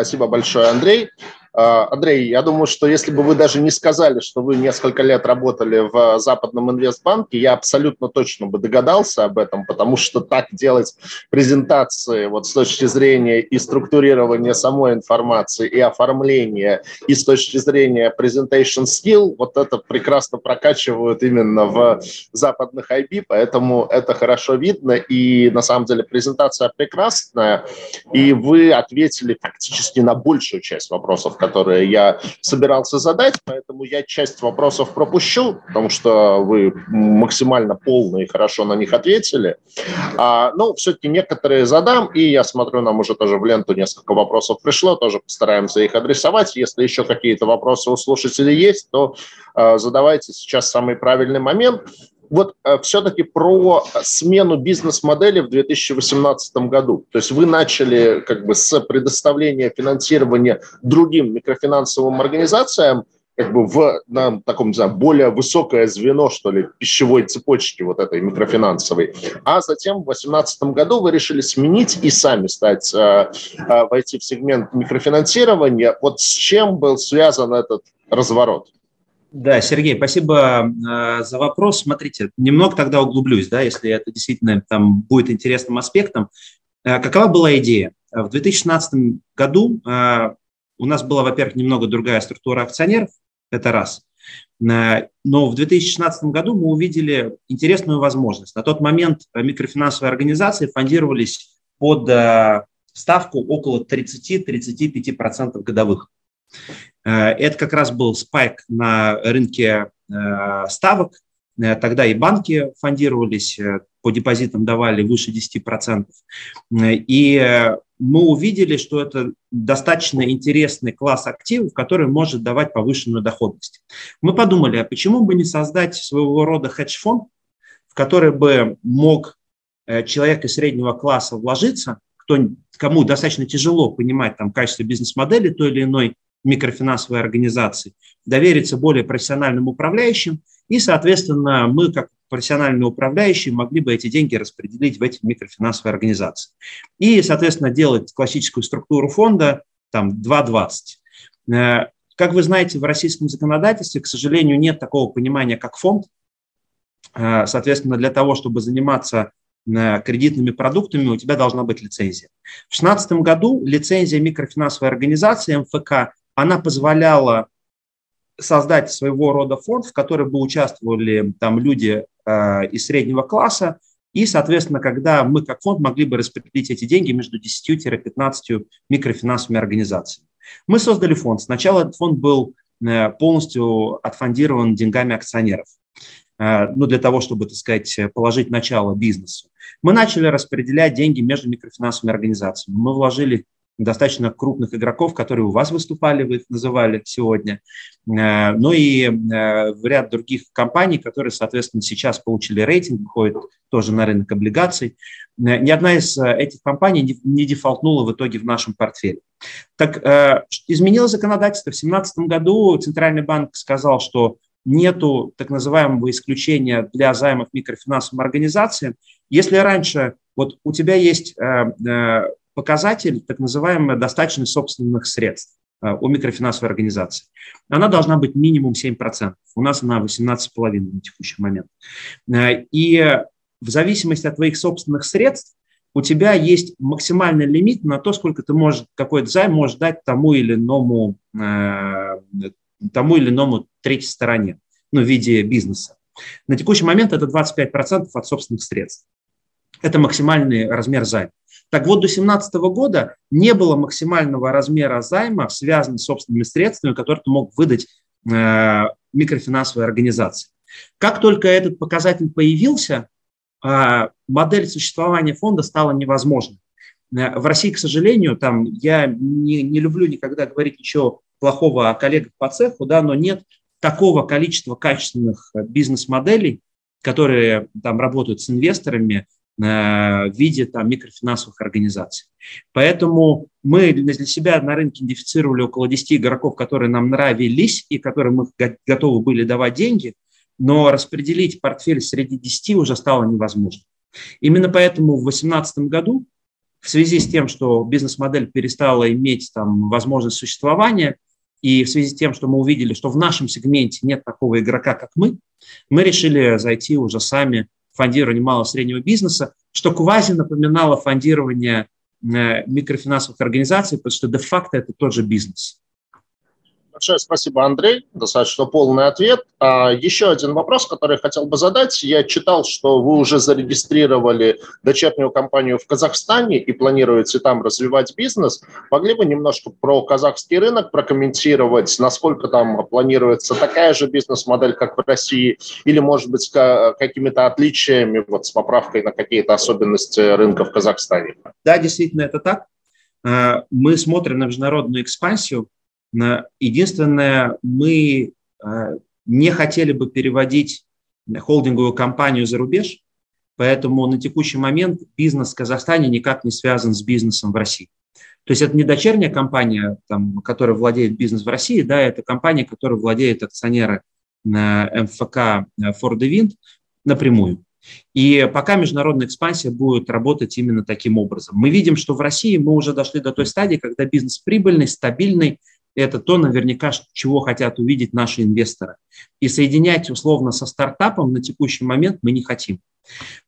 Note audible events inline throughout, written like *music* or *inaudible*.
Спасибо большое, Андрей. А, Андрей, я думаю, что если бы вы даже не сказали, что вы несколько лет работали в Западном инвестбанке, я абсолютно точно бы догадался об этом, потому что так делать презентации вот с точки зрения и структурирования самой информации, и оформления, и с точки зрения presentation skill, вот это прекрасно прокачивают именно в западных IB, поэтому это хорошо видно, и на самом деле презентация прекрасная, и вы ответили фактически на большую часть вопросов, которые я собирался задать, поэтому я часть вопросов пропущу, потому что вы максимально полно и хорошо на них ответили. А, но все-таки некоторые задам, и я смотрю, нам уже тоже в ленту несколько вопросов пришло, тоже постараемся их адресовать. Если еще какие-то вопросы у слушателей есть, то э, задавайте сейчас самый правильный момент вот э, все-таки про смену бизнес-модели в 2018 году. То есть вы начали как бы с предоставления финансирования другим микрофинансовым организациям, как бы в на таком, не знаю, более высокое звено, что ли, пищевой цепочки вот этой микрофинансовой. А затем в 2018 году вы решили сменить и сами стать, э, э, войти в сегмент микрофинансирования. Вот с чем был связан этот разворот? Да, Сергей, спасибо э, за вопрос. Смотрите, немного тогда углублюсь, да, если это действительно там будет интересным аспектом. Э, какова была идея? В 2016 году э, у нас была, во-первых, немного другая структура акционеров, это раз. Э, но в 2016 году мы увидели интересную возможность. На тот момент микрофинансовые организации фондировались под э, ставку около 30-35% годовых. Э, это как раз был спайк на рынке э, ставок. Э, тогда и банки фондировались, по депозитам давали выше 10%. И мы увидели, что это достаточно интересный класс активов, который может давать повышенную доходность. Мы подумали, а почему бы не создать своего рода хедж-фонд, в который бы мог человек из среднего класса вложиться, кто, кому достаточно тяжело понимать там, качество бизнес-модели той или иной микрофинансовой организации, довериться более профессиональным управляющим, и, соответственно, мы, как профессиональные управляющие, могли бы эти деньги распределить в эти микрофинансовые организации. И, соответственно, делать классическую структуру фонда там 2.20. Э, как вы знаете, в российском законодательстве, к сожалению, нет такого понимания, как фонд. Э, соответственно, для того, чтобы заниматься э, кредитными продуктами, у тебя должна быть лицензия. В 2016 году лицензия микрофинансовой организации МФК она позволяла создать своего рода фонд, в котором бы участвовали там люди э, из среднего класса, и, соответственно, когда мы как фонд могли бы распределить эти деньги между 10-15 микрофинансовыми организациями. Мы создали фонд. Сначала этот фонд был э, полностью отфондирован деньгами акционеров, э, ну, для того, чтобы, так сказать, положить начало бизнесу. Мы начали распределять деньги между микрофинансовыми организациями. Мы вложили достаточно крупных игроков, которые у вас выступали, вы их называли сегодня, э, ну и э, в ряд других компаний, которые, соответственно, сейчас получили рейтинг, выходят тоже на рынок облигаций. Э, ни одна из этих компаний не дефолтнула в итоге в нашем портфеле. Так изменилось законодательство. В 2017 году Центральный банк сказал, что нету так называемого исключения для займов микрофинансовым организациям. Если раньше вот у тебя есть показатель, так называемая достаточность собственных средств э, у микрофинансовой организации. Она должна быть минимум 7%. У нас она 18,5% на текущий момент. Э, и в зависимости от твоих собственных средств у тебя есть максимальный лимит на то, сколько ты можешь, какой-то займ можешь дать тому или иному, э, тому или иному третьей стороне, ну, в виде бизнеса. На текущий момент это 25% от собственных средств. Это максимальный размер займа. Так вот, до 2017 года не было максимального размера займа, связанного с собственными средствами, которые ты мог выдать э, микрофинансовой организации. Как только этот показатель появился, э, модель существования фонда стала невозможной. Э, в России, к сожалению, там я не, не люблю никогда говорить ничего плохого о коллегах по цеху, да, но нет такого количества качественных бизнес-моделей, которые там работают с инвесторами, Э, в виде там, микрофинансовых организаций. Поэтому мы для себя на рынке идентифицировали около 10 игроков, которые нам нравились и которым мы готовы были давать деньги, но распределить портфель среди 10 уже стало невозможно. Именно поэтому в 2018 году в связи с тем, что бизнес-модель перестала иметь там возможность существования, и в связи с тем, что мы увидели, что в нашем сегменте нет такого игрока, как мы, мы решили зайти уже сами в фондирование малого и среднего бизнеса, что квази напоминало фондирование э, микрофинансовых организаций, потому что де-факто это тот же бизнес. Большое спасибо, Андрей. Достаточно полный ответ. А, еще один вопрос, который я хотел бы задать. Я читал, что вы уже зарегистрировали дочернюю компанию в Казахстане и планируете там развивать бизнес. Могли бы немножко про казахский рынок прокомментировать, насколько там планируется такая же бизнес-модель, как в России, или, может быть, какими-то отличиями вот, с поправкой на какие-то особенности рынка в Казахстане? Да, действительно, это так. А, мы смотрим на международную экспансию Единственное, мы э, не хотели бы переводить холдинговую компанию за рубеж, поэтому на текущий момент бизнес в Казахстане никак не связан с бизнесом в России. То есть это не дочерняя компания, там, которая владеет бизнес в России, да, это компания, которая владеет акционеры МФК Ford Wind напрямую. И пока международная экспансия будет работать именно таким образом. Мы видим, что в России мы уже дошли до той стадии, когда бизнес прибыльный, стабильный, это то наверняка, чего хотят увидеть наши инвесторы. И соединять условно со стартапом на текущий момент мы не хотим.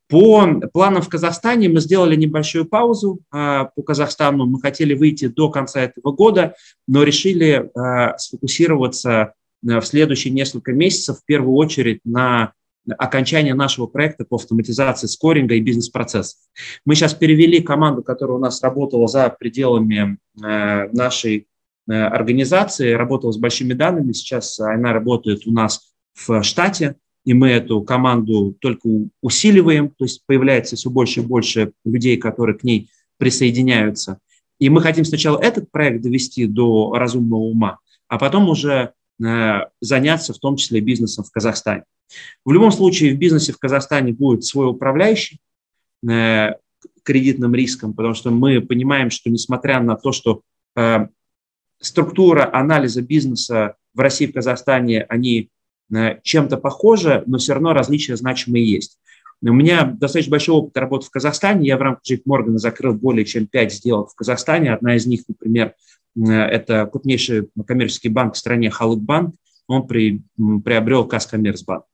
По планам в Казахстане мы сделали небольшую паузу а, по Казахстану. Мы хотели выйти до конца этого года, но решили а, сфокусироваться а, в следующие несколько месяцев в первую очередь на окончание нашего проекта по автоматизации скоринга и бизнес-процессов. Мы сейчас перевели команду, которая у нас работала за пределами нашей Э, организации, работала с большими данными, сейчас она работает у нас в штате, и мы эту команду только усиливаем, то есть появляется все больше и больше людей, которые к ней присоединяются. И мы хотим сначала этот проект довести до разумного ума, а потом уже э, заняться в том числе бизнесом в Казахстане. В любом случае в бизнесе в Казахстане будет свой управляющий э, кредитным риском, потому что мы понимаем, что несмотря на то, что структура анализа бизнеса в России и в Казахстане, они э, чем-то похожи, но все равно различия значимые есть. У меня достаточно большой опыт работы в Казахстане. Я в рамках JP Morgan закрыл более чем пять сделок в Казахстане. Одна из них, например, э, это крупнейший коммерческий банк в стране Халыкбанк. Он при, приобрел Казкоммерцбанк.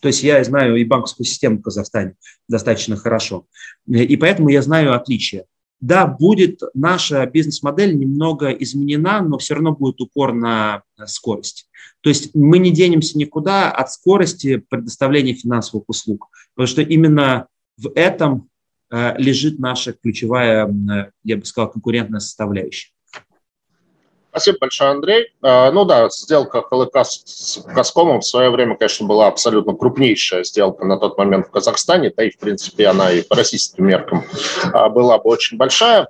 То есть я знаю и банковскую систему в Казахстане достаточно хорошо. И поэтому я знаю отличия. Да, будет наша бизнес-модель немного изменена, но все равно будет упор на скорость. То есть мы не денемся никуда от скорости предоставления финансовых услуг, потому что именно в этом э, лежит наша ключевая, э, я бы сказал, конкурентная составляющая. Спасибо большое, Андрей. А, ну да, сделка ХЛК с Газкомом в свое время, конечно, была абсолютно крупнейшая сделка на тот момент в Казахстане, да и, в принципе, она и по российским меркам а, была бы очень большая.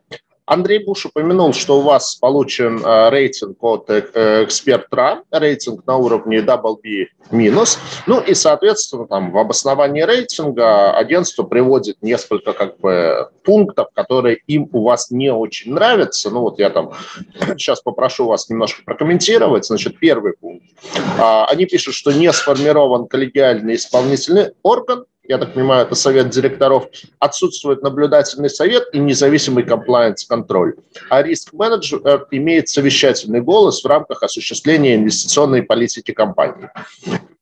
Андрей Буш упомянул, что у вас получен э, рейтинг от э, экспертра, рейтинг на уровне WB минус. Ну и, соответственно, там в обосновании рейтинга агентство приводит несколько как бы пунктов, которые им у вас не очень нравятся. Ну вот я там *clears throat* сейчас попрошу вас немножко прокомментировать. Значит, первый пункт. А, они пишут, что не сформирован коллегиальный исполнительный орган, я так понимаю, это совет директоров, отсутствует наблюдательный совет и независимый комплайенс-контроль. А риск-менеджер имеет совещательный голос в рамках осуществления инвестиционной политики компании.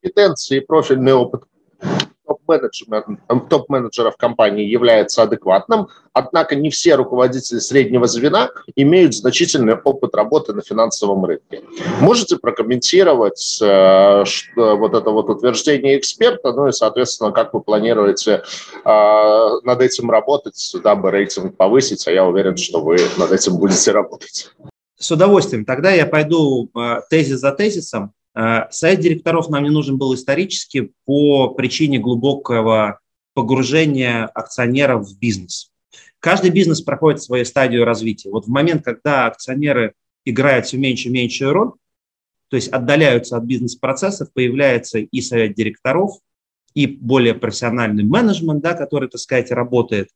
Компетенции и профильный опыт топ-менеджеров компании является адекватным, однако не все руководители среднего звена имеют значительный опыт работы на финансовом рынке. Можете прокомментировать э, что, вот это вот утверждение эксперта, ну и, соответственно, как вы планируете э, над этим работать, дабы рейтинг повысить, а я уверен, что вы над этим будете работать. С удовольствием. Тогда я пойду э, тезис за тезисом. Э, совет директоров нам не нужен был исторически по причине глубокого погружения акционеров в бизнес. Каждый бизнес проходит свою стадию развития. Вот в момент, когда акционеры играют все меньше и меньшую роль, то есть отдаляются от бизнес-процессов, появляется и совет директоров, и более профессиональный менеджмент, да, который, так сказать, работает.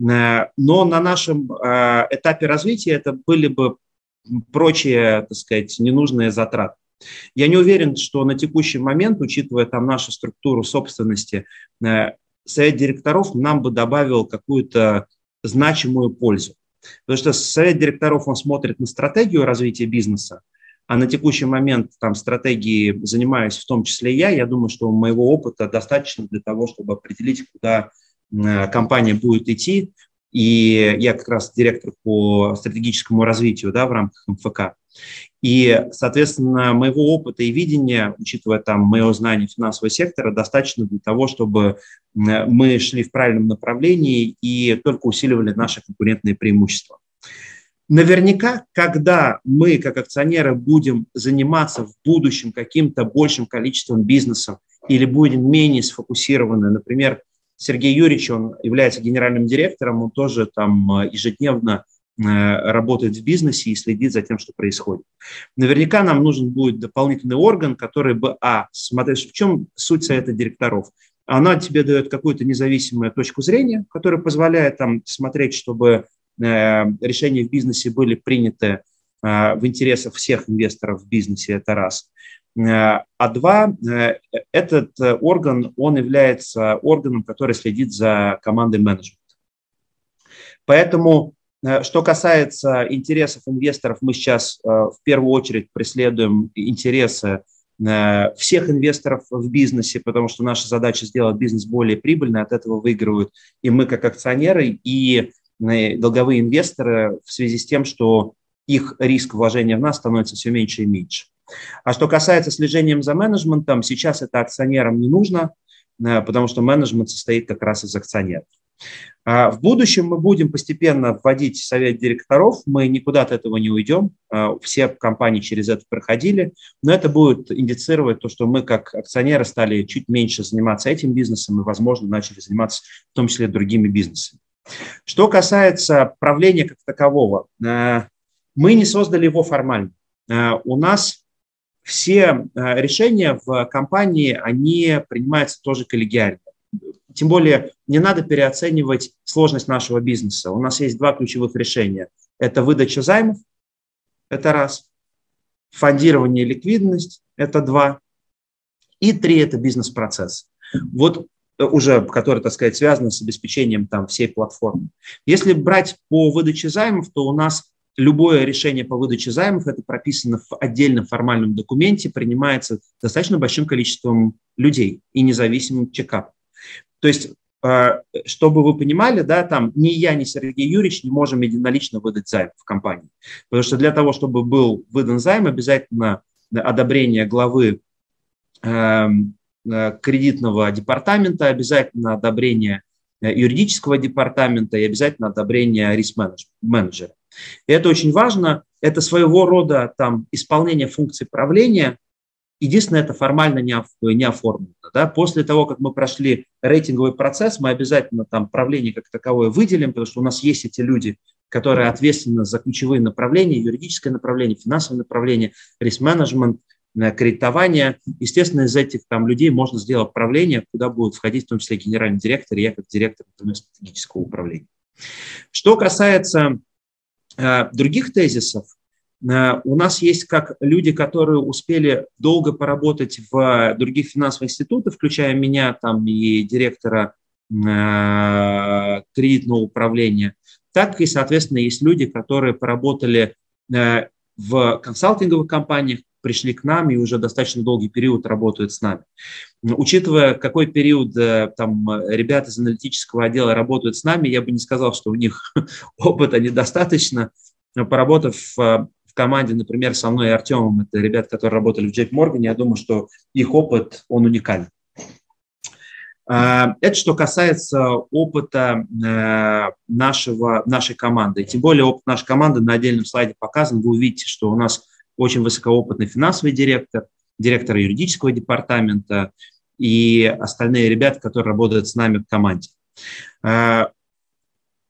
Э, но на нашем э, этапе развития это были бы прочие, так сказать, ненужные затраты. Я не уверен, что на текущий момент, учитывая там нашу структуру собственности, э, совет директоров нам бы добавил какую-то значимую пользу. Потому что совет директоров, он смотрит на стратегию развития бизнеса, а на текущий момент там стратегии занимаюсь в том числе я. Я думаю, что моего опыта достаточно для того, чтобы определить, куда э, компания будет идти. И я как раз директор по стратегическому развитию да, в рамках МФК. И, соответственно, моего опыта и видения, учитывая там моего знания финансового сектора, достаточно для того, чтобы мы шли в правильном направлении и только усиливали наши конкурентные преимущества. Наверняка, когда мы, как акционеры, будем заниматься в будущем каким-то большим количеством бизнесов или будем менее сфокусированы, например, Сергей Юрьевич, он является генеральным директором, он тоже там ежедневно Э, работает в бизнесе и следит за тем, что происходит. Наверняка нам нужен будет дополнительный орган, который бы, а, смотришь, в чем суть совета директоров? Она тебе дает какую-то независимую точку зрения, которая позволяет там смотреть, чтобы э, решения в бизнесе были приняты э, в интересах всех инвесторов в бизнесе, это раз. А два, этот орган, он является органом, который следит за командой менеджмента. Поэтому Э, что касается интересов инвесторов, мы сейчас э, в первую очередь преследуем интересы э, всех инвесторов в бизнесе, потому что наша задача сделать бизнес более прибыльным, от этого выигрывают и мы как акционеры, и долговые инвесторы в связи с тем, что их риск вложения в нас становится все меньше и меньше. А что касается слежения за менеджментом, сейчас это акционерам не нужно, потому что менеджмент состоит как раз из акционеров. А в будущем мы будем постепенно вводить совет директоров, мы никуда от этого не уйдем, а, все компании через это проходили, но это будет индицировать то, что мы как акционеры стали чуть меньше заниматься этим бизнесом и, возможно, начали заниматься в том числе другими бизнесами. Что касается правления как такового, а, мы не создали его формально. У нас все решения в компании, они принимаются тоже коллегиально. Тем более не надо переоценивать сложность нашего бизнеса. У нас есть два ключевых решения. Это выдача займов, это раз. Фондирование и ликвидность, это два. И три – это бизнес-процесс. Вот э, уже, который, так сказать, связан с обеспечением там всей платформы. Если брать по выдаче займов, то у нас любое решение по выдаче займов, это прописано в отдельном формальном документе, принимается достаточно большим количеством людей и независимым чекапом. То есть, э, чтобы вы понимали, да, там ни я, ни Сергей Юрьевич не можем единолично выдать займ в компании. Потому что для того, чтобы был выдан займ, обязательно одобрение главы эм, э, кредитного департамента, обязательно одобрение юридического департамента и обязательно одобрение риск-менеджера. Это очень важно. Это своего рода там, исполнение функций правления – Единственное, это формально не оформлено. Да? После того, как мы прошли рейтинговый процесс, мы обязательно там правление как таковое выделим, потому что у нас есть эти люди, которые ответственны за ключевые направления, юридическое направление, финансовое направление, риск-менеджмент, кредитование. Естественно, из этих там людей можно сделать правление, куда будут входить в том числе генеральный директор, и я как директор стратегического управления. Что касается э, других тезисов, Э, у нас есть как люди, которые успели долго поработать в других финансовых институтах, включая меня там и директора э, кредитного управления, так и, соответственно, есть люди, которые поработали э, в консалтинговых компаниях, пришли к нам и уже достаточно долгий период работают с нами. Учитывая, какой период там ребята из аналитического отдела работают с нами, я бы не сказал, что у них *laughs* опыта недостаточно. Поработав в команде, например, со мной и Артемом, это ребята, которые работали в Джек Моргане, я думаю, что их опыт, он уникален. Это что касается опыта э, нашего, нашей команды. Тем более опыт нашей команды на отдельном слайде показан. Вы увидите, что у нас очень высокоопытный финансовый директор, директор юридического департамента и остальные ребята, которые работают с нами в команде. А,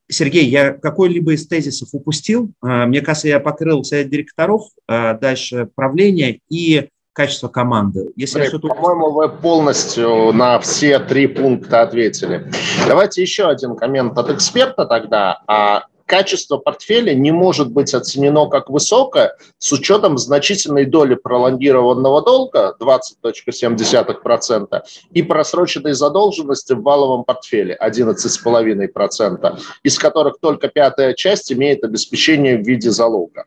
Сергей, я какой-либо из тезисов упустил. А, мне кажется, я покрыл совет директоров, а, дальше правление и качество команды. Если Андрей, по-моему, вы полностью на все три пункта ответили. Давайте еще один коммент от эксперта тогда. А качество портфеля не может быть оценено как высокое с учетом значительной доли пролонгированного долга 20.7% и просроченной задолженности в валовом портфеле 11,5%, из которых только пятая часть имеет обеспечение в виде залога.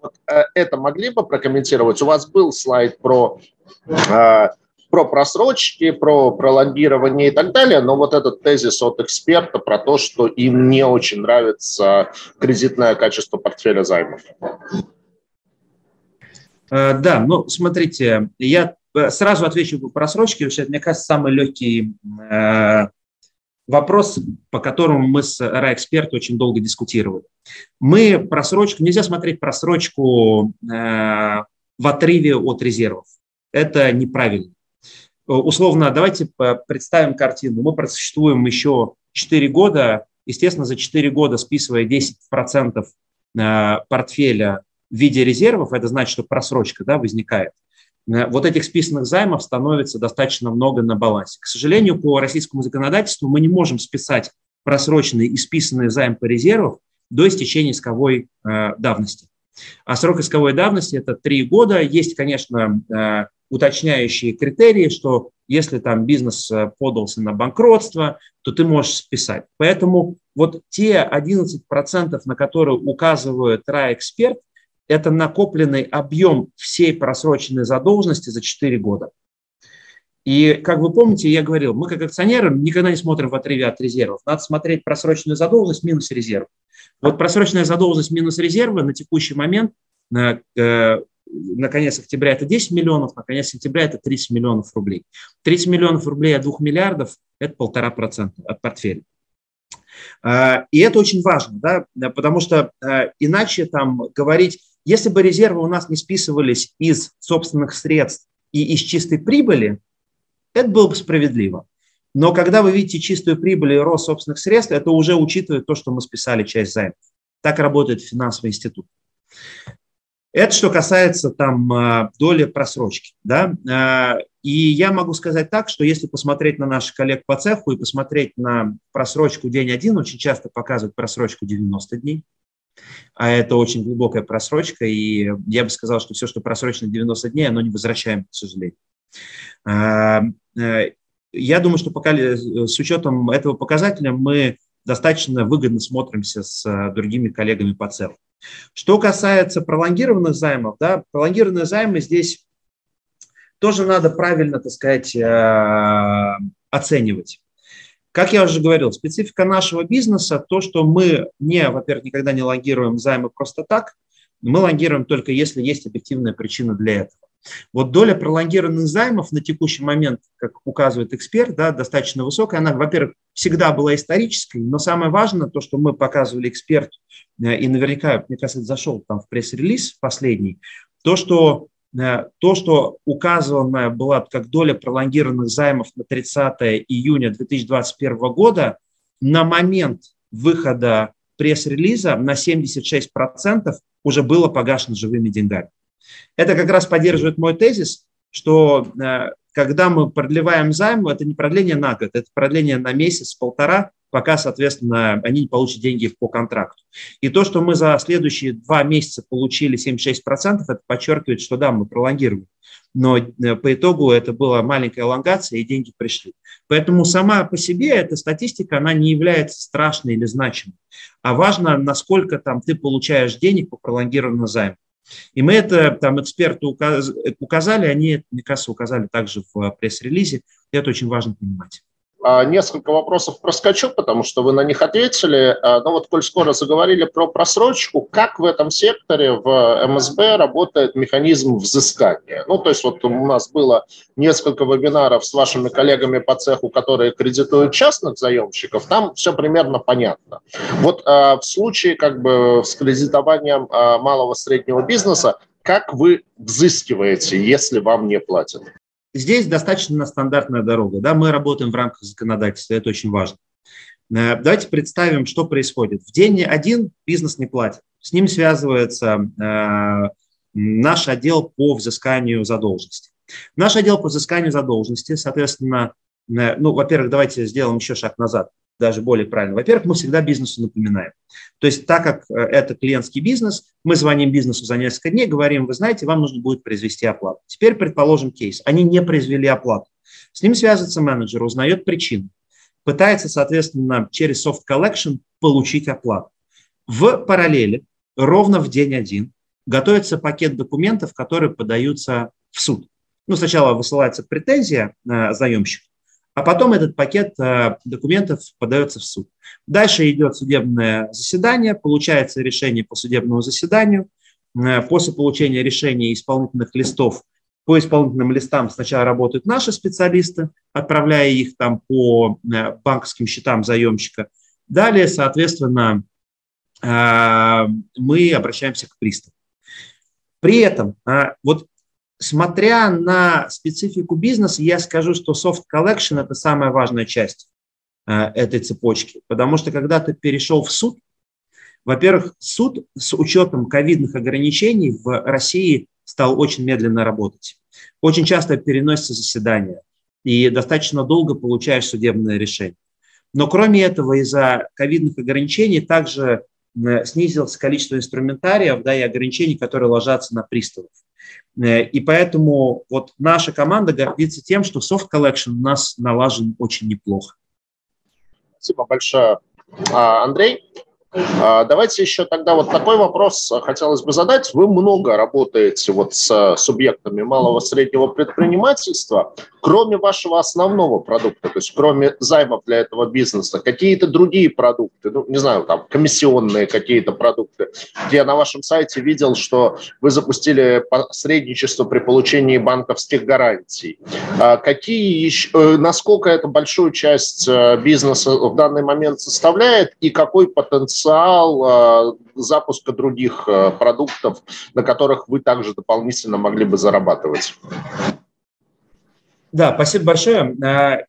Вот, э, это могли бы прокомментировать? У вас был слайд про э, про просрочки, про пролоббирование и так далее, но вот этот тезис от эксперта про то, что им не очень нравится кредитное качество портфеля займов. Э, да, ну, смотрите, я э, сразу отвечу по просрочке. Вообще, мне кажется, самый легкий э, вопрос, по которому мы с РА-эксперт очень долго дискутировали. Мы просрочку, нельзя смотреть просрочку в отрыве от резервов. Это неправильно. Э, условно, давайте представим картину. Мы просуществуем еще 4 года, естественно, за 4 года списывая 10% э, портфеля в виде резервов, это значит, что просрочка да, возникает. Э, вот этих списанных займов становится достаточно много на балансе. К сожалению, по российскому законодательству мы не можем списать просроченный и списанный займ по резервам до истечения исковой давности. А срок исковой давности – это 3 года. Есть, конечно, уточняющие критерии, что если там бизнес э, подался на банкротство, то ты можешь списать. Поэтому вот те 11%, на которые указывает РА-эксперт, это накопленный объем всей просроченной задолженности за 4 года. И, как вы помните, я говорил, мы как акционеры никогда не смотрим в отрыве от резервов. Надо смотреть просроченную задолженность минус резерв. Вот просроченная задолженность минус резервы на текущий момент э, на конец октября это 10 миллионов, на конец сентября это 30 миллионов рублей. 30 миллионов рублей от 2 миллиардов – это полтора процента от портфеля. А, и это очень важно, да, потому что а, иначе там говорить, если бы резервы у нас не списывались из собственных средств и из чистой прибыли, это было бы справедливо. Но когда вы видите чистую прибыль и рост собственных средств, это уже учитывает то, что мы списали часть займов. Так работает финансовый институт. Это что касается там а, доли просрочки. Да? А, и я могу сказать так, что если посмотреть на наших коллег по цеху и посмотреть на просрочку день один, очень часто показывают просрочку 90 дней. А это очень глубокая просрочка, и я бы сказал, что все, что просрочено 90 дней, оно не возвращаем, к сожалению. А, э, я думаю, что пока, с учетом этого показателя мы достаточно выгодно смотримся с э, другими коллегами по цеху. Что касается пролонгированных займов, да, пролонгированные займы здесь тоже надо правильно, так сказать, э, оценивать. Как я уже говорил, специфика нашего бизнеса то, что мы не, во-первых, никогда не лонгируем займы просто так, мы лонгируем только если есть объективная причина для этого. Вот доля пролонгированных займов на текущий момент, как указывает эксперт, да, достаточно высокая. Она, во-первых, всегда была исторической, но самое важное, то, что мы показывали эксперту, э, и наверняка, мне кажется, зашел там в пресс-релиз последний, то, что э, то, что указано была как доля пролонгированных займов на 30 июня 2021 года, на момент выхода пресс-релиза на 76% уже было погашено живыми деньгами. Это как раз поддерживает мой тезис, что э, когда мы продлеваем займ, это не продление на год, это продление на месяц, полтора, пока, соответственно, они не получат деньги по контракту. И то, что мы за следующие два месяца получили 76%, это подчеркивает, что да, мы пролонгируем. Но э, по итогу это была маленькая элонгация, и деньги пришли. Поэтому сама по себе эта статистика, она не является страшной или значимой. А важно, насколько там ты получаешь денег по пролонгированному займу. И мы это там эксперты указали, они, мне кажется, указали также в пресс-релизе. И это очень важно понимать. А, несколько вопросов проскочу, потому что вы на них ответили. А, Но ну вот, коль скоро заговорили про просрочку, как в этом секторе в МСБ работает механизм взыскания? Ну, то есть вот у нас было несколько вебинаров с вашими коллегами по цеху, которые кредитуют частных заемщиков, там все примерно понятно. Вот а, в случае как бы с кредитованием малого среднего бизнеса, как вы взыскиваете, если вам не платят? Здесь достаточно стандартная дорога. Да? Мы работаем в рамках законодательства, это очень важно. Э, давайте представим, что происходит. В день один бизнес не платит. С ним связывается э, наш отдел по взысканию задолженности. Наш отдел по взысканию задолженности, соответственно, э, ну, во-первых, давайте сделаем еще шаг назад. Даже более правильно. Во-первых, мы всегда бизнесу напоминаем. То есть так как э, это клиентский бизнес, мы звоним бизнесу за несколько дней, говорим, вы знаете, вам нужно будет произвести оплату. Теперь предположим кейс. Они не произвели оплату. С ним связывается менеджер, узнает причину, пытается, соответственно, через soft collection получить оплату. В параллели, ровно в день один, готовится пакет документов, которые подаются в суд. Ну, сначала высылается претензия э, заемщику, а потом этот пакет э, документов подается в суд. Дальше идет судебное заседание, получается решение по судебному заседанию. Э, после получения решения исполнительных листов по исполнительным листам сначала работают наши специалисты, отправляя их там по э, банковским счетам заемщика. Далее, соответственно, мы обращаемся к приставу. При этом, вот смотря на специфику бизнеса, я скажу, что soft collection – это самая важная часть э, этой цепочки. Потому что когда ты перешел в суд, во-первых, суд с учетом ковидных ограничений в России стал очень медленно работать. Очень часто переносятся заседания, и достаточно долго получаешь судебное решение. Но кроме этого, из-за ковидных ограничений также э, снизилось количество инструментариев да, и ограничений, которые ложатся на приставов. Э, и поэтому вот наша команда гордится тем, что soft collection у нас налажен очень неплохо. Спасибо большое, а, Андрей. А, давайте еще тогда вот такой вопрос хотелось бы задать. Вы много работаете вот с субъектами малого и среднего предпринимательства. Кроме вашего основного продукта, то есть кроме займов для этого бизнеса, какие-то другие продукты, ну, не знаю, там, комиссионные какие-то продукты. Я на вашем сайте видел, что вы запустили посредничество при получении банковских гарантий. А какие еще, э, насколько это большую часть э, бизнеса в данный момент составляет и какой потенциал потенциал э, запуска других э, продуктов, на которых вы также дополнительно могли бы зарабатывать? Да, спасибо большое. Э,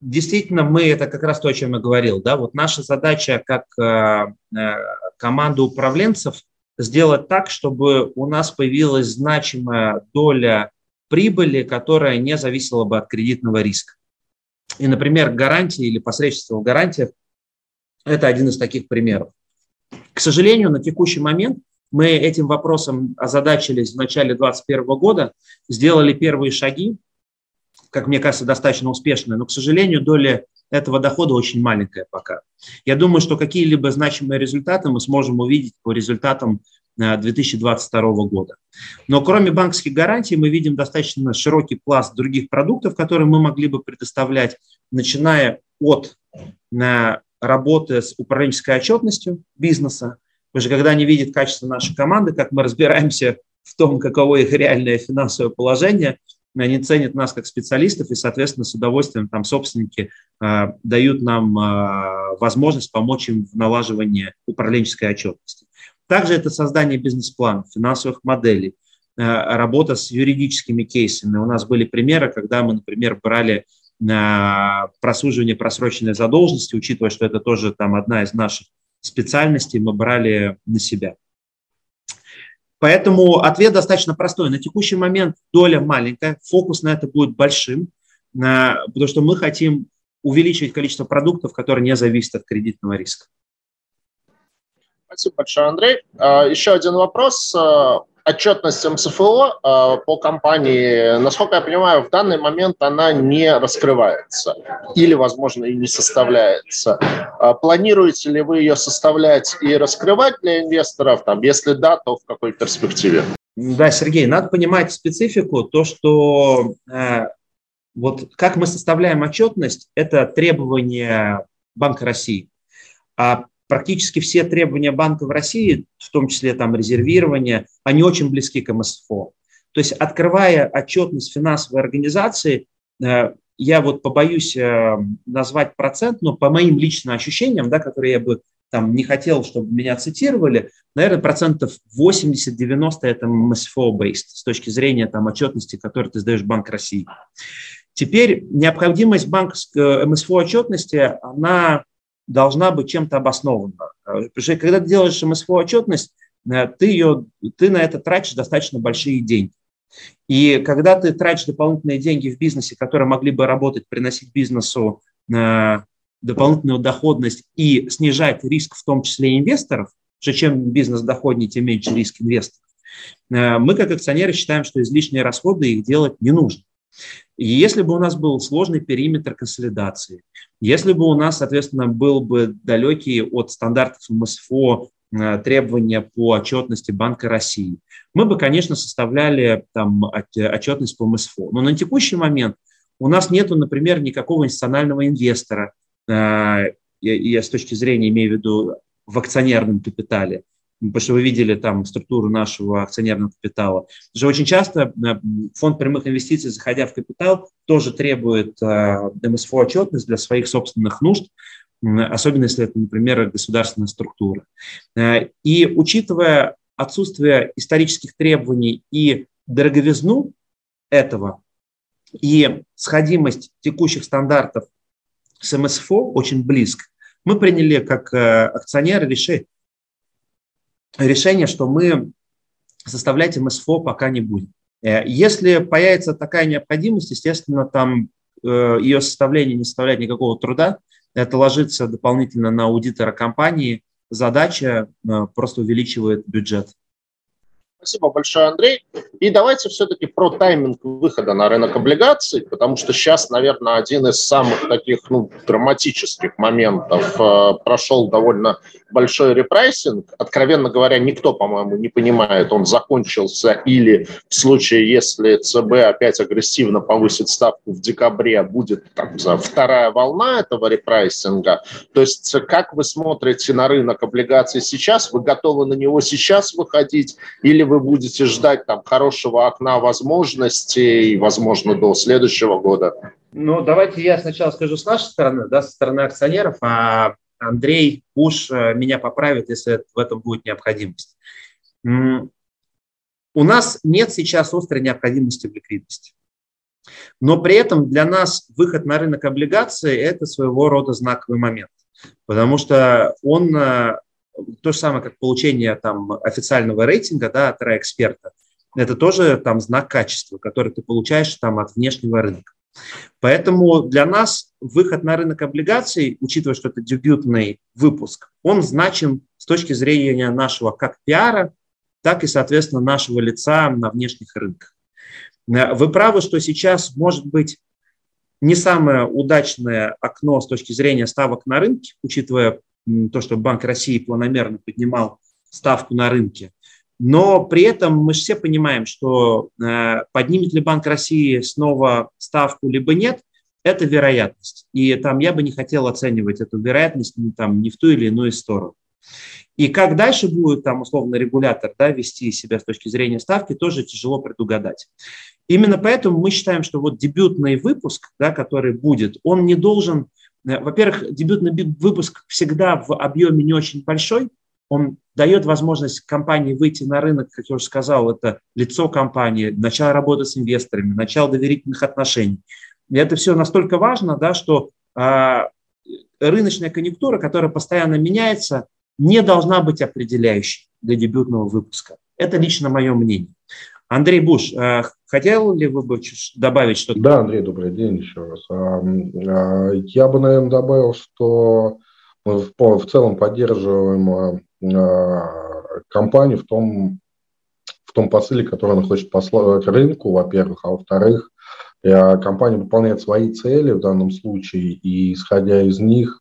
действительно, мы это как раз то, о чем я говорил. Да? Вот наша задача как команда управленцев сделать так, чтобы у нас появилась значимая доля прибыли, которая не зависела бы от кредитного риска. И, например, гарантии или посредничество в гарантиях это один из таких примеров. К сожалению, на текущий момент мы этим вопросом озадачились в начале 2021 года, сделали первые шаги, как мне кажется, достаточно успешные, но, к сожалению, доля этого дохода очень маленькая пока. Я думаю, что какие-либо значимые результаты мы сможем увидеть по результатам 2022 э, года. Но кроме банковских гарантий мы видим достаточно широкий пласт других продуктов, которые мы могли бы предоставлять, начиная от э, работы с управленческой отчетностью бизнеса. Потому что когда они видят качество нашей команды, как мы разбираемся в том, каково их реальное финансовое положение, они ценят нас как специалистов и, соответственно, с удовольствием там собственники э, дают нам э, возможность помочь им в налаживании управленческой отчетности. Также это создание бизнес-планов, финансовых моделей, э, работа с юридическими кейсами. У нас были примеры, когда мы, например, брали просуживание просроченной задолженности, учитывая, что это тоже там одна из наших специальностей, мы брали на себя. Поэтому ответ достаточно простой. На текущий момент доля маленькая, фокус на это будет большим, потому что мы хотим увеличивать количество продуктов, которые не зависят от кредитного риска. Спасибо большое, Андрей. А, еще один вопрос. А, отчетность МСФО э, по компании, насколько я понимаю, в данный момент она не раскрывается или, возможно, и не составляется. Э, планируете ли вы ее составлять и раскрывать для инвесторов? Там, если да, то в какой перспективе? Да, Сергей, надо понимать специфику, то, что э, вот как мы составляем отчетность, это требование Банка России. А практически все требования банка в России, в том числе там резервирование, они очень близки к МСФО. То есть, открывая отчетность финансовой организации, э, я вот побоюсь э, назвать процент, но по моим личным ощущениям, да, которые я бы там не хотел, чтобы меня цитировали, наверное, процентов 80-90 это МСФО-based с точки зрения там отчетности, которую ты сдаешь Банк России. Теперь необходимость банковской МСФО отчетности, она должна быть чем-то обоснована. Потому что когда ты делаешь МСФО отчетность, э, ты, ее, ты на это тратишь достаточно большие деньги. И когда ты тратишь дополнительные деньги в бизнесе, которые могли бы работать, приносить бизнесу э, дополнительную доходность и снижать риск, в том числе инвесторов, что чем бизнес доходнее, тем меньше риск инвесторов, э, мы как акционеры считаем, что излишние расходы их делать не нужно. И если бы у нас был сложный периметр консолидации, если бы у нас, соответственно, был бы далекий от стандартов МСФО э, требования по отчетности Банка России, мы бы, конечно, составляли там отчетность по МСФО. Но на текущий момент у нас нет, например, никакого институционального инвестора, э, я с точки зрения имею в виду в акционерном капитале, потому что вы видели там структуру нашего акционерного капитала. Потому что очень часто э, фонд прямых инвестиций, заходя в капитал, тоже требует э, МСФО отчетность для своих собственных нужд, особенно если это, например, государственная структура. Э, и учитывая отсутствие исторических требований и дороговизну этого, и сходимость текущих стандартов с МСФО очень близко, мы приняли как акционеры решение, решение, что мы составлять МСФО пока не будем. Э, если появится такая необходимость, естественно, там э, ее составление не составляет никакого труда, это ложится дополнительно на аудитора компании, задача э, просто увеличивает бюджет. Спасибо большое, Андрей. И давайте все-таки про тайминг выхода на рынок облигаций, потому что сейчас, наверное, один из самых таких ну, драматических моментов. Прошел довольно большой репрессинг. Откровенно говоря, никто, по-моему, не понимает, он закончился или в случае, если ЦБ опять агрессивно повысит ставку в декабре, будет там, знаю, вторая волна этого репрессинга. То есть как вы смотрите на рынок облигаций сейчас? Вы готовы на него сейчас выходить или вы будете ждать там хорошего окна возможностей, возможно, до следующего года? Ну, давайте я сначала скажу с нашей стороны, да, со стороны акционеров, а Андрей Пуш э, меня поправит, если в этом будет необходимость. У нас нет сейчас острой необходимости в ликвидности. Но при этом для нас выход на рынок облигаций – это своего рода знаковый момент, потому что он э, то же самое, как получение там, официального рейтинга да, от эксперта, это тоже там, знак качества, который ты получаешь там, от внешнего рынка. Поэтому для нас выход на рынок облигаций, учитывая, что это дебютный выпуск, он значим с точки зрения нашего как пиара, так и, соответственно, нашего лица на внешних рынках. Вы правы, что сейчас может быть не самое удачное окно с точки зрения ставок на рынке, учитывая то, что Банк России планомерно поднимал ставку на рынке. Но при этом мы же все понимаем, что э, поднимет ли Банк России снова ставку, либо нет, это вероятность. И там я бы не хотел оценивать эту вероятность ни, там, ни в ту или иную сторону. И как дальше будет там условно регулятор да, вести себя с точки зрения ставки, тоже тяжело предугадать. Именно поэтому мы считаем, что вот дебютный выпуск, да, который будет, он не должен, во-первых, дебютный выпуск всегда в объеме не очень большой, он дает возможность компании выйти на рынок, как я уже сказал, это лицо компании, начало работы с инвесторами, начало доверительных отношений. И это все настолько важно, да, что а, рыночная конъюнктура, которая постоянно меняется, не должна быть определяющей для дебютного выпуска. Это лично мое мнение. Андрей Буш, а, хотел ли вы бы добавить что-то? Да, Андрей, добрый день еще раз. А, а, я бы, наверное, добавил, что мы в целом поддерживаем компанию в том, в том посыле, который она хочет послать рынку, во-первых, а во-вторых, э, компания выполняет свои цели в данном случае, и исходя из них,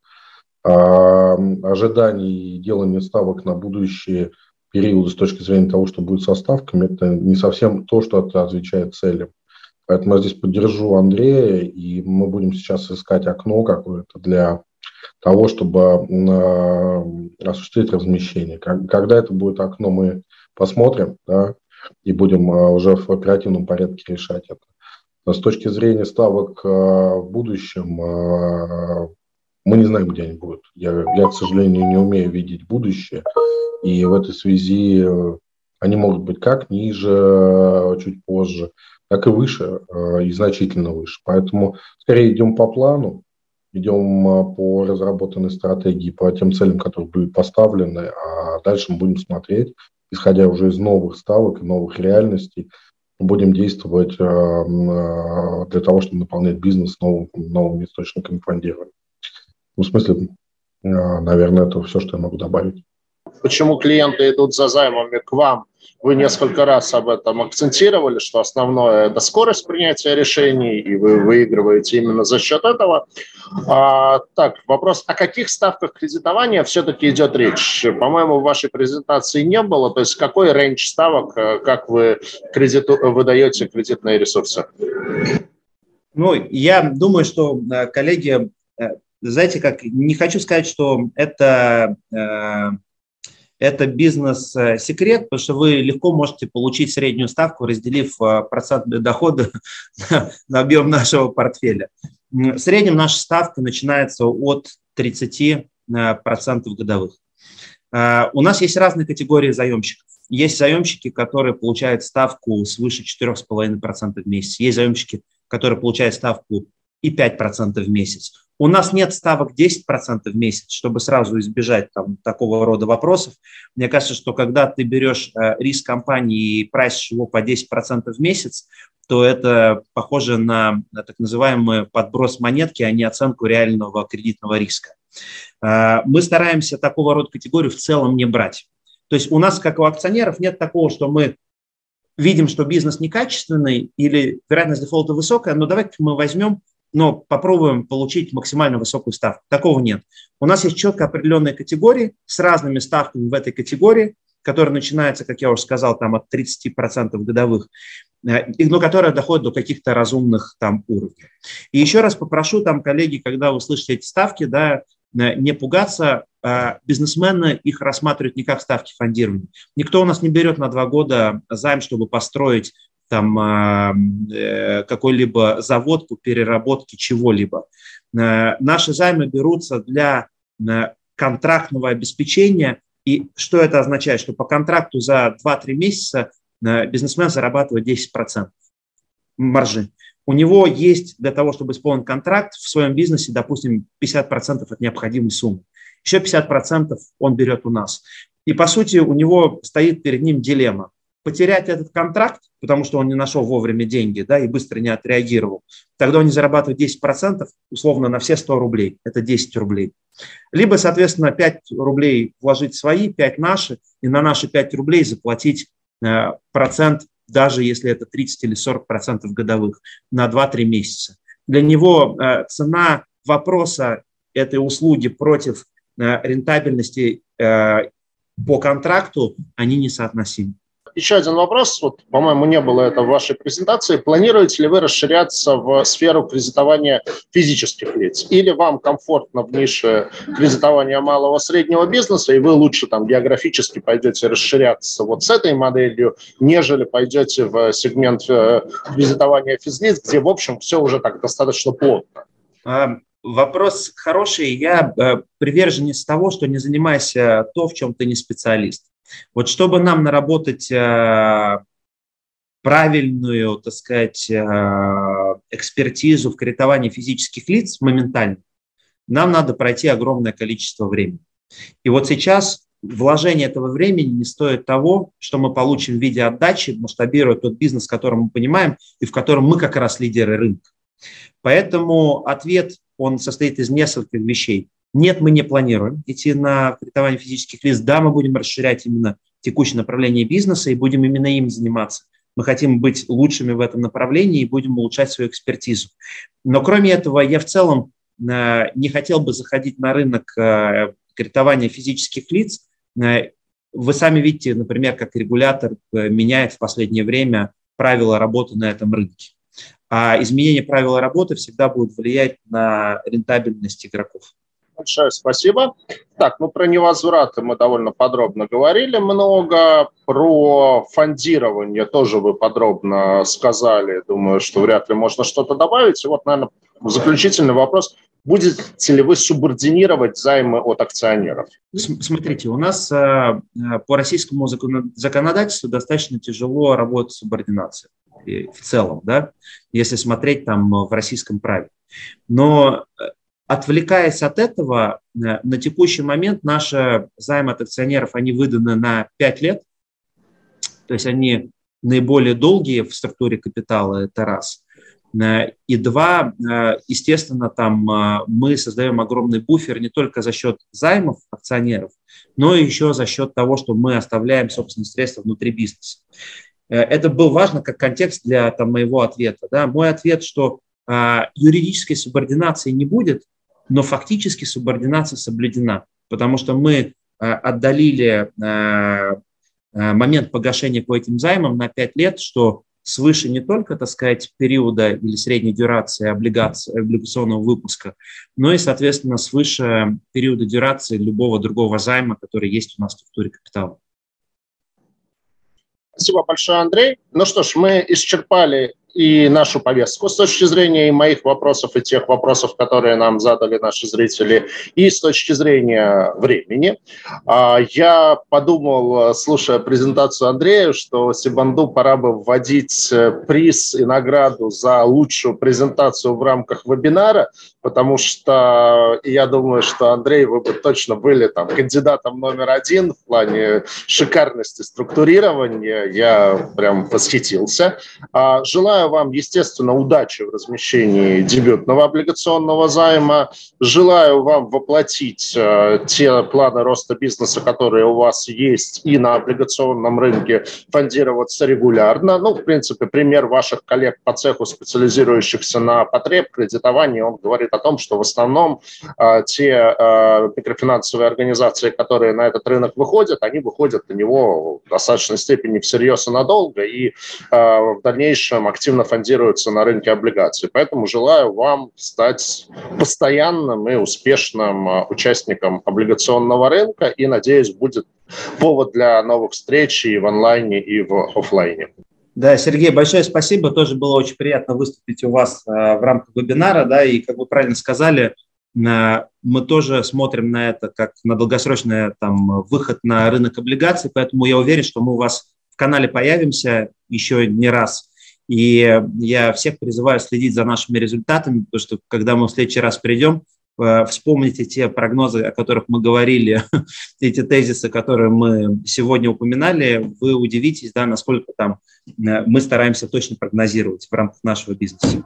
ожиданий и делания ставок на будущие периоды с точки зрения того, что будет со ставками, это не совсем то, что это отвечает целям. Поэтому я здесь поддержу Андрея, и мы будем сейчас искать окно какое-то для того, чтобы э, осуществить размещение. Когда это будет окно, мы посмотрим, да, и будем э, уже в оперативном порядке решать это. Но с точки зрения ставок э, в будущем, мы не знаем, где они будут. Я, я, к сожалению, не умею видеть будущее, и в этой связи они могут быть как ниже, чуть позже, так и выше, и значительно выше. Поэтому скорее идем по плану, идем по разработанной стратегии, по тем целям, которые были поставлены, а дальше мы будем смотреть, исходя уже из новых ставок и новых реальностей, будем действовать для того, чтобы наполнять бизнес новым, новыми источниками фондирования. Ну, в смысле, наверное, это все, что я могу добавить. Почему клиенты идут за займами к вам? Вы несколько раз об этом акцентировали, что основное – это скорость принятия решений, и вы выигрываете именно за счет этого. А, так, вопрос, о каких ставках кредитования все-таки идет речь? По-моему, в вашей презентации не было. То есть какой рейндж ставок, э, как вы кредиту, выдаете кредитные ресурсы? Ну, я думаю, что э, коллеги, э, знаете, как не хочу сказать, что это это бизнес-секрет, потому что вы легко можете получить среднюю ставку, разделив э, процентные доходы *laughs* на объем нашего портфеля. В среднем наша ставка начинается от 30% годовых. Э, у нас есть разные категории заемщиков. Есть заемщики, которые получают ставку свыше 4,5% в месяц. Есть заемщики, которые получают ставку и 5% в месяц. У нас нет ставок 10% в месяц, чтобы сразу избежать там, такого рода вопросов. Мне кажется, что когда ты берешь э, риск компании и прайсишь его по 10% в месяц, то это похоже на, на так называемый подброс монетки, а не оценку реального кредитного риска. Э, мы стараемся такого рода категорию в целом не брать. То есть у нас, как у акционеров, нет такого, что мы видим, что бизнес некачественный или вероятность дефолта высокая, но давайте мы возьмем но попробуем получить максимально высокую ставку. Такого нет. У нас есть четко определенные категории с разными ставками в этой категории, которые начинаются, как я уже сказал, там от 30% годовых, э, но которые доходят до каких-то разумных там уровней. И еще раз попрошу там, коллеги, когда вы слышите эти ставки, да, э, не пугаться, а бизнесмены их рассматривают не как ставки фондирования. Никто у нас не берет на два года займ, чтобы построить там а, э, какой-либо завод по переработке чего-либо. Э, наши займы берутся для э, контрактного обеспечения. И что это означает? Что по контракту за 2-3 месяца бизнесмен зарабатывает 10% маржи. У него есть для того, чтобы исполнить контракт в своем бизнесе, допустим, 50% от необходимой суммы. Еще 50% он берет у нас. И, по сути, у него стоит перед ним дилемма потерять этот контракт, потому что он не нашел вовремя деньги да, и быстро не отреагировал, тогда он не зарабатывает 10%, условно, на все 100 рублей. Это 10 рублей. Либо, соответственно, 5 рублей вложить свои, 5 наши, и на наши 5 рублей заплатить э, процент, даже если это 30 или 40 процентов годовых, на 2-3 месяца. Для него э, цена вопроса этой услуги против э, рентабельности по контракту, они несоотносимы. Еще один вопрос, вот, по-моему, не было это в вашей презентации. Планируете ли вы расширяться в сферу кредитования физических лиц? Или вам комфортно в нише кредитования малого среднего бизнеса, и вы лучше там географически пойдете расширяться вот с этой моделью, нежели пойдете в сегмент э, кредитования физлиц, где, в общем, все уже так достаточно плотно? А, вопрос хороший. Я э, приверженец того, что не занимайся то, в чем ты не специалист. Вот чтобы нам наработать э, правильную, так сказать, э, экспертизу в кредитовании физических лиц моментально, нам надо пройти огромное количество времени. И вот сейчас вложение этого времени не стоит того, что мы получим в виде отдачи, масштабируя тот бизнес, который мы понимаем и в котором мы как раз лидеры рынка. Поэтому ответ, он состоит из нескольких вещей. Нет, мы не планируем идти на кредитование физических лиц. Да, мы будем расширять именно текущее направление бизнеса и будем именно им заниматься. Мы хотим быть лучшими в этом направлении и будем улучшать свою экспертизу. Но кроме этого, я в целом э, не хотел бы заходить на рынок э, кредитования физических лиц. Э, вы сами видите, например, как регулятор меняет в последнее время правила работы на этом рынке. А изменение правил работы всегда будет влиять на рентабельность игроков. Большое спасибо. Так, ну про невозвраты мы довольно подробно говорили много. Про фондирование тоже вы подробно сказали. Думаю, что вряд ли можно что-то добавить. И вот, наверное, заключительный вопрос. Будете ли вы субординировать займы от акционеров? Смотрите, у нас э, по российскому законодательству достаточно тяжело работать с субординацией в целом, да, если смотреть там в российском праве. Но э, Отвлекаясь от этого, э, на текущий момент наши займы от акционеров, они выданы на 5 лет, то есть они наиболее долгие в структуре капитала, это раз. И два, естественно, там мы создаем огромный буфер не только за счет займов акционеров, но еще за счет того, что мы оставляем собственные средства внутри бизнеса. Это был важно как контекст для там, моего ответа. Да? Мой ответ, что юридической субординации не будет, но фактически субординация соблюдена, потому что мы отдалили момент погашения по этим займам на 5 лет, что свыше не только, так сказать, периода или средней дюрации облигационного выпуска, но и, соответственно, свыше периода дюрации любого другого займа, который есть у нас в структуре капитала. Спасибо большое, Андрей. Ну что ж, мы исчерпали и нашу повестку с точки зрения и моих вопросов, и тех вопросов, которые нам задали наши зрители, и с точки зрения времени. А, я подумал, слушая презентацию Андрея, что Сибанду пора бы вводить э, приз и награду за лучшую презентацию в рамках вебинара, потому что я думаю, что, Андрей, вы бы точно были там кандидатом номер один в плане шикарности структурирования. Я прям восхитился. А, желаю вам, естественно, удачи в размещении дебютного облигационного займа. Желаю вам воплотить э, те планы роста бизнеса, которые у вас есть, и на облигационном рынке фондироваться регулярно. Ну, в принципе, пример ваших коллег по цеху, специализирующихся на потреб кредитовании, он говорит о том, что в основном э, те э, микрофинансовые организации, которые на этот рынок выходят, они выходят на него в достаточной степени всерьез и надолго, и в дальнейшем активно фондируются на рынке облигаций. Поэтому желаю вам стать постоянным и успешным э, участником облигационного рынка, и, надеюсь, будет повод для новых встреч и в онлайне, и в офлайне. Да, Сергей, большое спасибо. Тоже было очень приятно выступить у вас э, в рамках вебинара. Да, и, как вы правильно сказали, э, мы тоже смотрим на это как на долгосрочный там, выход на рынок облигаций, поэтому я уверен, что мы у вас в канале появимся еще не раз. И я всех призываю следить за нашими результатами, потому что когда мы в следующий раз придем, Э, вспомните те прогнозы, о которых мы говорили, *laughs* эти тезисы, которые мы сегодня упоминали, вы удивитесь, да, насколько там э, мы стараемся точно прогнозировать в рамках нашего бизнеса.